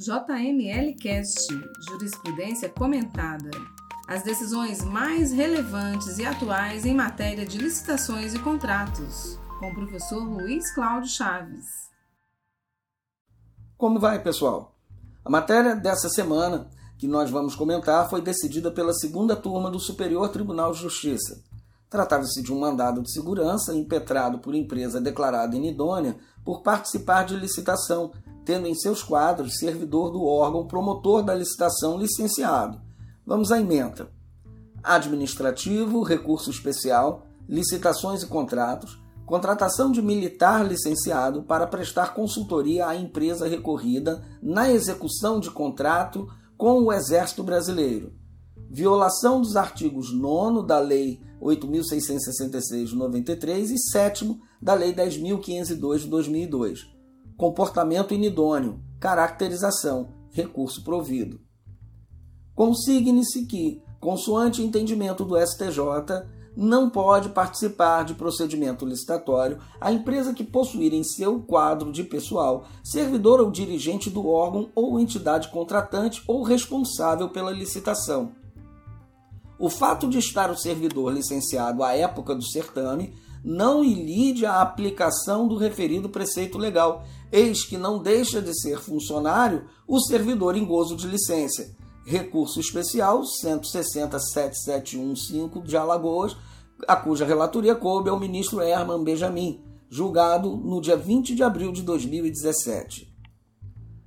JML Cast Jurisprudência Comentada. As decisões mais relevantes e atuais em matéria de licitações e contratos, com o professor Luiz Cláudio Chaves. Como vai, pessoal? A matéria dessa semana que nós vamos comentar foi decidida pela segunda turma do Superior Tribunal de Justiça. Tratava-se de um mandado de segurança impetrado por empresa declarada inidônea por participar de licitação, tendo em seus quadros servidor do órgão promotor da licitação licenciado. Vamos à emenda. Administrativo, recurso especial, licitações e contratos, contratação de militar licenciado para prestar consultoria à empresa recorrida na execução de contrato com o Exército Brasileiro. Violação dos artigos 9 da Lei 8.666 de 93 e 7 da Lei 10.502 de 2002. Comportamento inidôneo, caracterização, recurso provido. Consigne-se que, consoante entendimento do STJ, não pode participar de procedimento licitatório a empresa que possuir em seu quadro de pessoal servidor ou dirigente do órgão ou entidade contratante ou responsável pela licitação o fato de estar o servidor licenciado à época do certame não ilide a aplicação do referido preceito legal, eis que não deixa de ser funcionário o servidor em gozo de licença. Recurso especial 160.7715 de Alagoas, a cuja relatoria coube ao ministro Herman Benjamin, julgado no dia 20 de abril de 2017.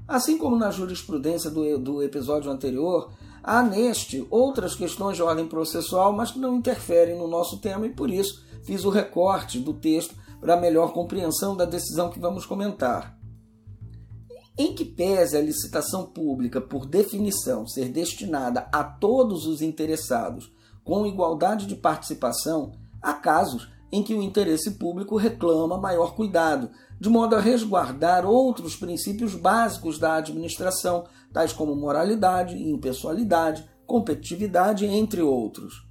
Assim como na jurisprudência do, do episódio anterior, Há neste outras questões de ordem processual, mas que não interferem no nosso tema e por isso fiz o recorte do texto para melhor compreensão da decisão que vamos comentar. Em que pese a licitação pública, por definição, ser destinada a todos os interessados com igualdade de participação, há casos em que o interesse público reclama maior cuidado, de modo a resguardar outros princípios básicos da administração, tais como moralidade, impessoalidade, competitividade, entre outros.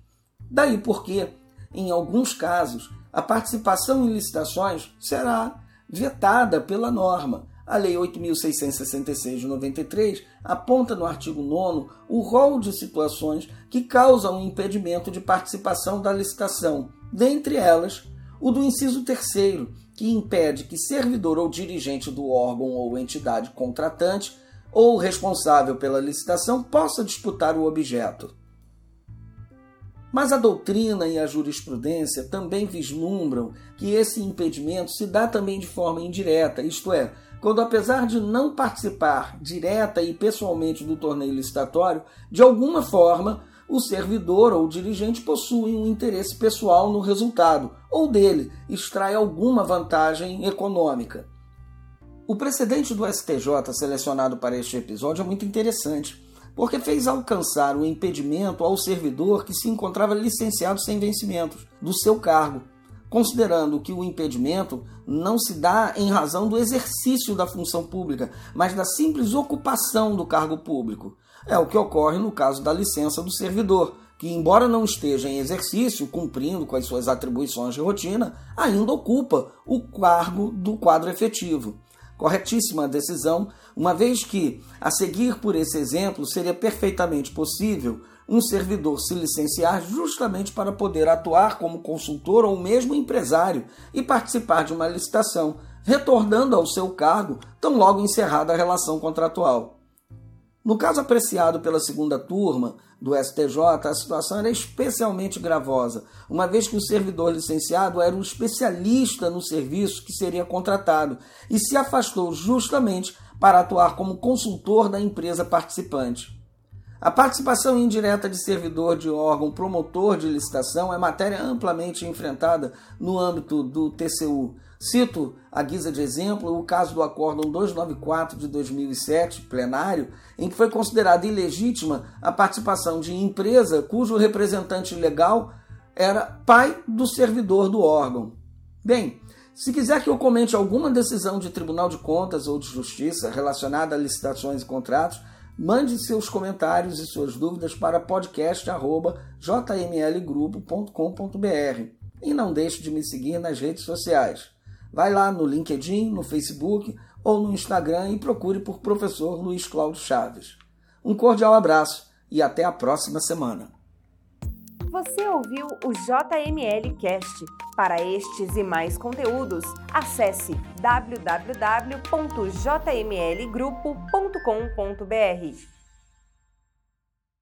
Daí porque, em alguns casos, a participação em licitações será vetada pela norma. A Lei 8.666 de 93 aponta no artigo 9 o rol de situações que causam impedimento de participação da licitação, dentre elas o do inciso terceiro, que impede que servidor ou dirigente do órgão ou entidade contratante ou responsável pela licitação possa disputar o objeto. Mas a doutrina e a jurisprudência também vislumbram que esse impedimento se dá também de forma indireta, isto é, quando, apesar de não participar direta e pessoalmente do torneio licitatório, de alguma forma o servidor ou o dirigente possui um interesse pessoal no resultado, ou dele extrai alguma vantagem econômica. O precedente do STJ selecionado para este episódio é muito interessante, porque fez alcançar o impedimento ao servidor que se encontrava licenciado sem vencimentos do seu cargo, considerando que o impedimento não se dá em razão do exercício da função pública, mas da simples ocupação do cargo público. É o que ocorre no caso da licença do servidor, que, embora não esteja em exercício, cumprindo com as suas atribuições de rotina, ainda ocupa o cargo do quadro efetivo. Corretíssima decisão, uma vez que, a seguir por esse exemplo, seria perfeitamente possível um servidor se licenciar justamente para poder atuar como consultor ou mesmo empresário e participar de uma licitação, retornando ao seu cargo tão logo encerrada a relação contratual. No caso apreciado pela segunda turma do STJ, a situação era especialmente gravosa, uma vez que o servidor licenciado era um especialista no serviço que seria contratado e se afastou justamente para atuar como consultor da empresa participante. A participação indireta de servidor de órgão promotor de licitação é matéria amplamente enfrentada no âmbito do TCU, Cito, à guisa de exemplo, o caso do Acórdão 294 de 2007, plenário, em que foi considerada ilegítima a participação de empresa cujo representante legal era pai do servidor do órgão. Bem, se quiser que eu comente alguma decisão de Tribunal de Contas ou de Justiça relacionada a licitações e contratos, mande seus comentários e suas dúvidas para podcast.jmlgrupo.com.br e não deixe de me seguir nas redes sociais. Vai lá no LinkedIn, no Facebook ou no Instagram e procure por Professor Luiz Cláudio Chaves. Um cordial abraço e até a próxima semana. Você ouviu o JML Cast. Para estes e mais conteúdos, acesse www.jmlgrupo.com.br.